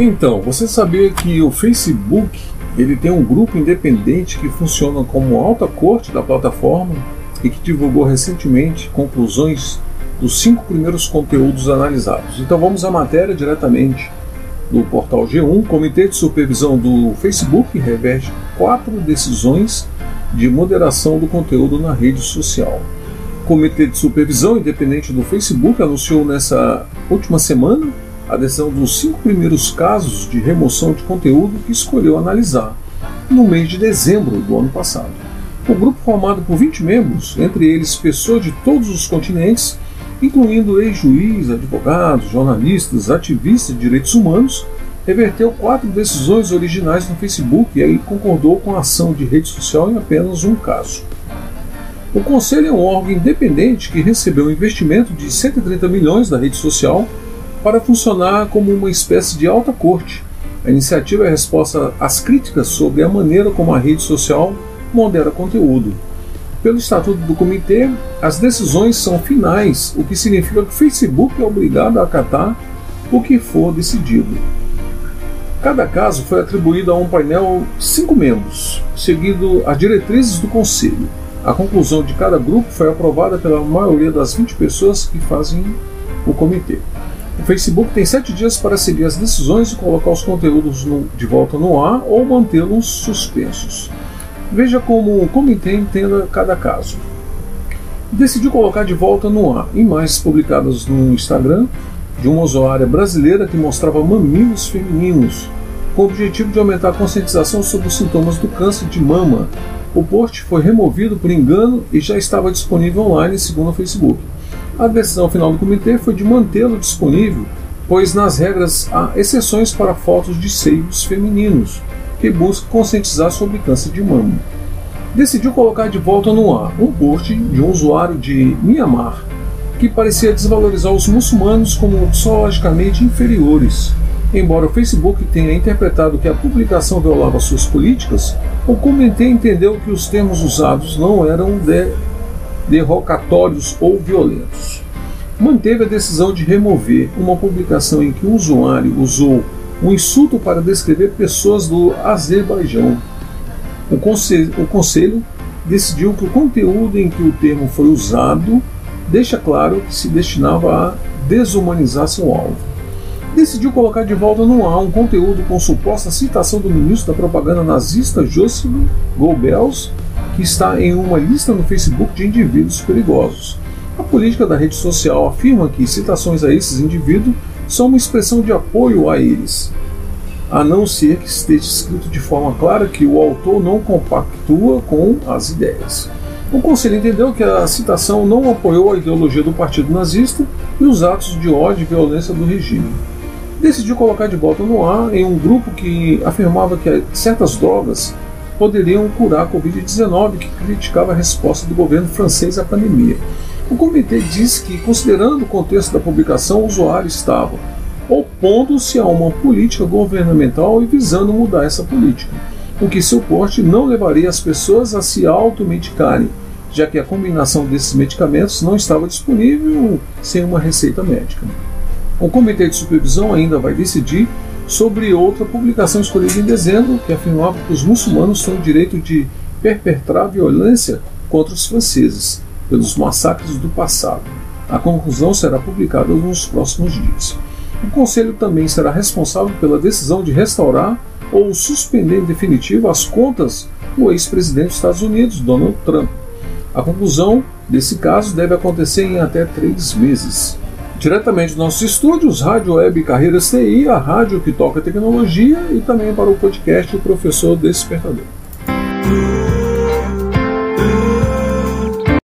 Então, você sabia que o Facebook ele tem um grupo independente que funciona como alta corte da plataforma e que divulgou recentemente conclusões dos cinco primeiros conteúdos analisados. Então vamos à matéria diretamente do portal G1. O Comitê de Supervisão do Facebook reverte quatro decisões de moderação do conteúdo na rede social. O Comitê de Supervisão Independente do Facebook anunciou nessa última semana a decisão dos cinco primeiros casos de remoção de conteúdo que escolheu analisar no mês de dezembro do ano passado. O grupo, formado por 20 membros, entre eles pessoas de todos os continentes, incluindo ex-juízes, advogados, jornalistas, ativistas de direitos humanos, reverteu quatro decisões originais no Facebook e aí concordou com a ação de rede social em apenas um caso. O Conselho é um órgão independente que recebeu um investimento de 130 milhões da rede social para funcionar como uma espécie de alta corte. A iniciativa é a resposta às críticas sobre a maneira como a rede social modera conteúdo. Pelo estatuto do comitê, as decisões são finais, o que significa que o Facebook é obrigado a acatar o que for decidido. Cada caso foi atribuído a um painel cinco membros, seguindo as diretrizes do conselho. A conclusão de cada grupo foi aprovada pela maioria das 20 pessoas que fazem o comitê. O Facebook tem sete dias para seguir as decisões e colocar os conteúdos no, de volta no ar ou mantê-los suspensos. Veja como o comitê entenda cada caso. Decidiu colocar de volta no ar imagens publicadas no Instagram de uma usuária brasileira que mostrava mamilos femininos, com o objetivo de aumentar a conscientização sobre os sintomas do câncer de mama. O post foi removido por engano e já estava disponível online, segundo o Facebook. A decisão final do comitê foi de mantê-lo disponível, pois nas regras há exceções para fotos de seios femininos, que buscam conscientizar sobre câncer de mama. Decidiu colocar de volta no ar um post de um usuário de Myanmar que parecia desvalorizar os muçulmanos como psicologicamente inferiores. Embora o Facebook tenha interpretado que a publicação violava suas políticas, o comitê entendeu que os termos usados não eram de derrocatórios ou violentos. Manteve a decisão de remover uma publicação em que o usuário usou um insulto para descrever pessoas do Azerbaijão. O conselho, o conselho decidiu que o conteúdo em que o termo foi usado deixa claro que se destinava a desumanizar seu alvo. Decidiu colocar de volta no ar um conteúdo com suposta citação do ministro da propaganda nazista Joseph Goebbels que está em uma lista no Facebook de indivíduos perigosos. A política da rede social afirma que citações a esses indivíduos são uma expressão de apoio a eles, a não ser que esteja escrito de forma clara que o autor não compactua com as ideias. O Conselho entendeu que a citação não apoiou a ideologia do partido nazista e os atos de ódio e violência do regime. Decidiu colocar de volta no ar em um grupo que afirmava que certas drogas poderiam curar a Covid-19, que criticava a resposta do governo francês à pandemia. O comitê diz que, considerando o contexto da publicação, o usuário estava opondo-se a uma política governamental e visando mudar essa política, o que seu porte não levaria as pessoas a se automedicarem, já que a combinação desses medicamentos não estava disponível sem uma receita médica. O comitê de supervisão ainda vai decidir sobre outra publicação escolhida em dezembro, que afirmava que os muçulmanos têm o direito de perpetrar violência contra os franceses pelos massacres do passado. A conclusão será publicada nos próximos dias. O Conselho também será responsável pela decisão de restaurar ou suspender em definitivo as contas do ex-presidente dos Estados Unidos, Donald Trump. A conclusão desse caso deve acontecer em até três meses. Diretamente dos nossos estúdios, Rádio Web Carreiras TI, a rádio que toca tecnologia, e também para o podcast O Professor Despertador.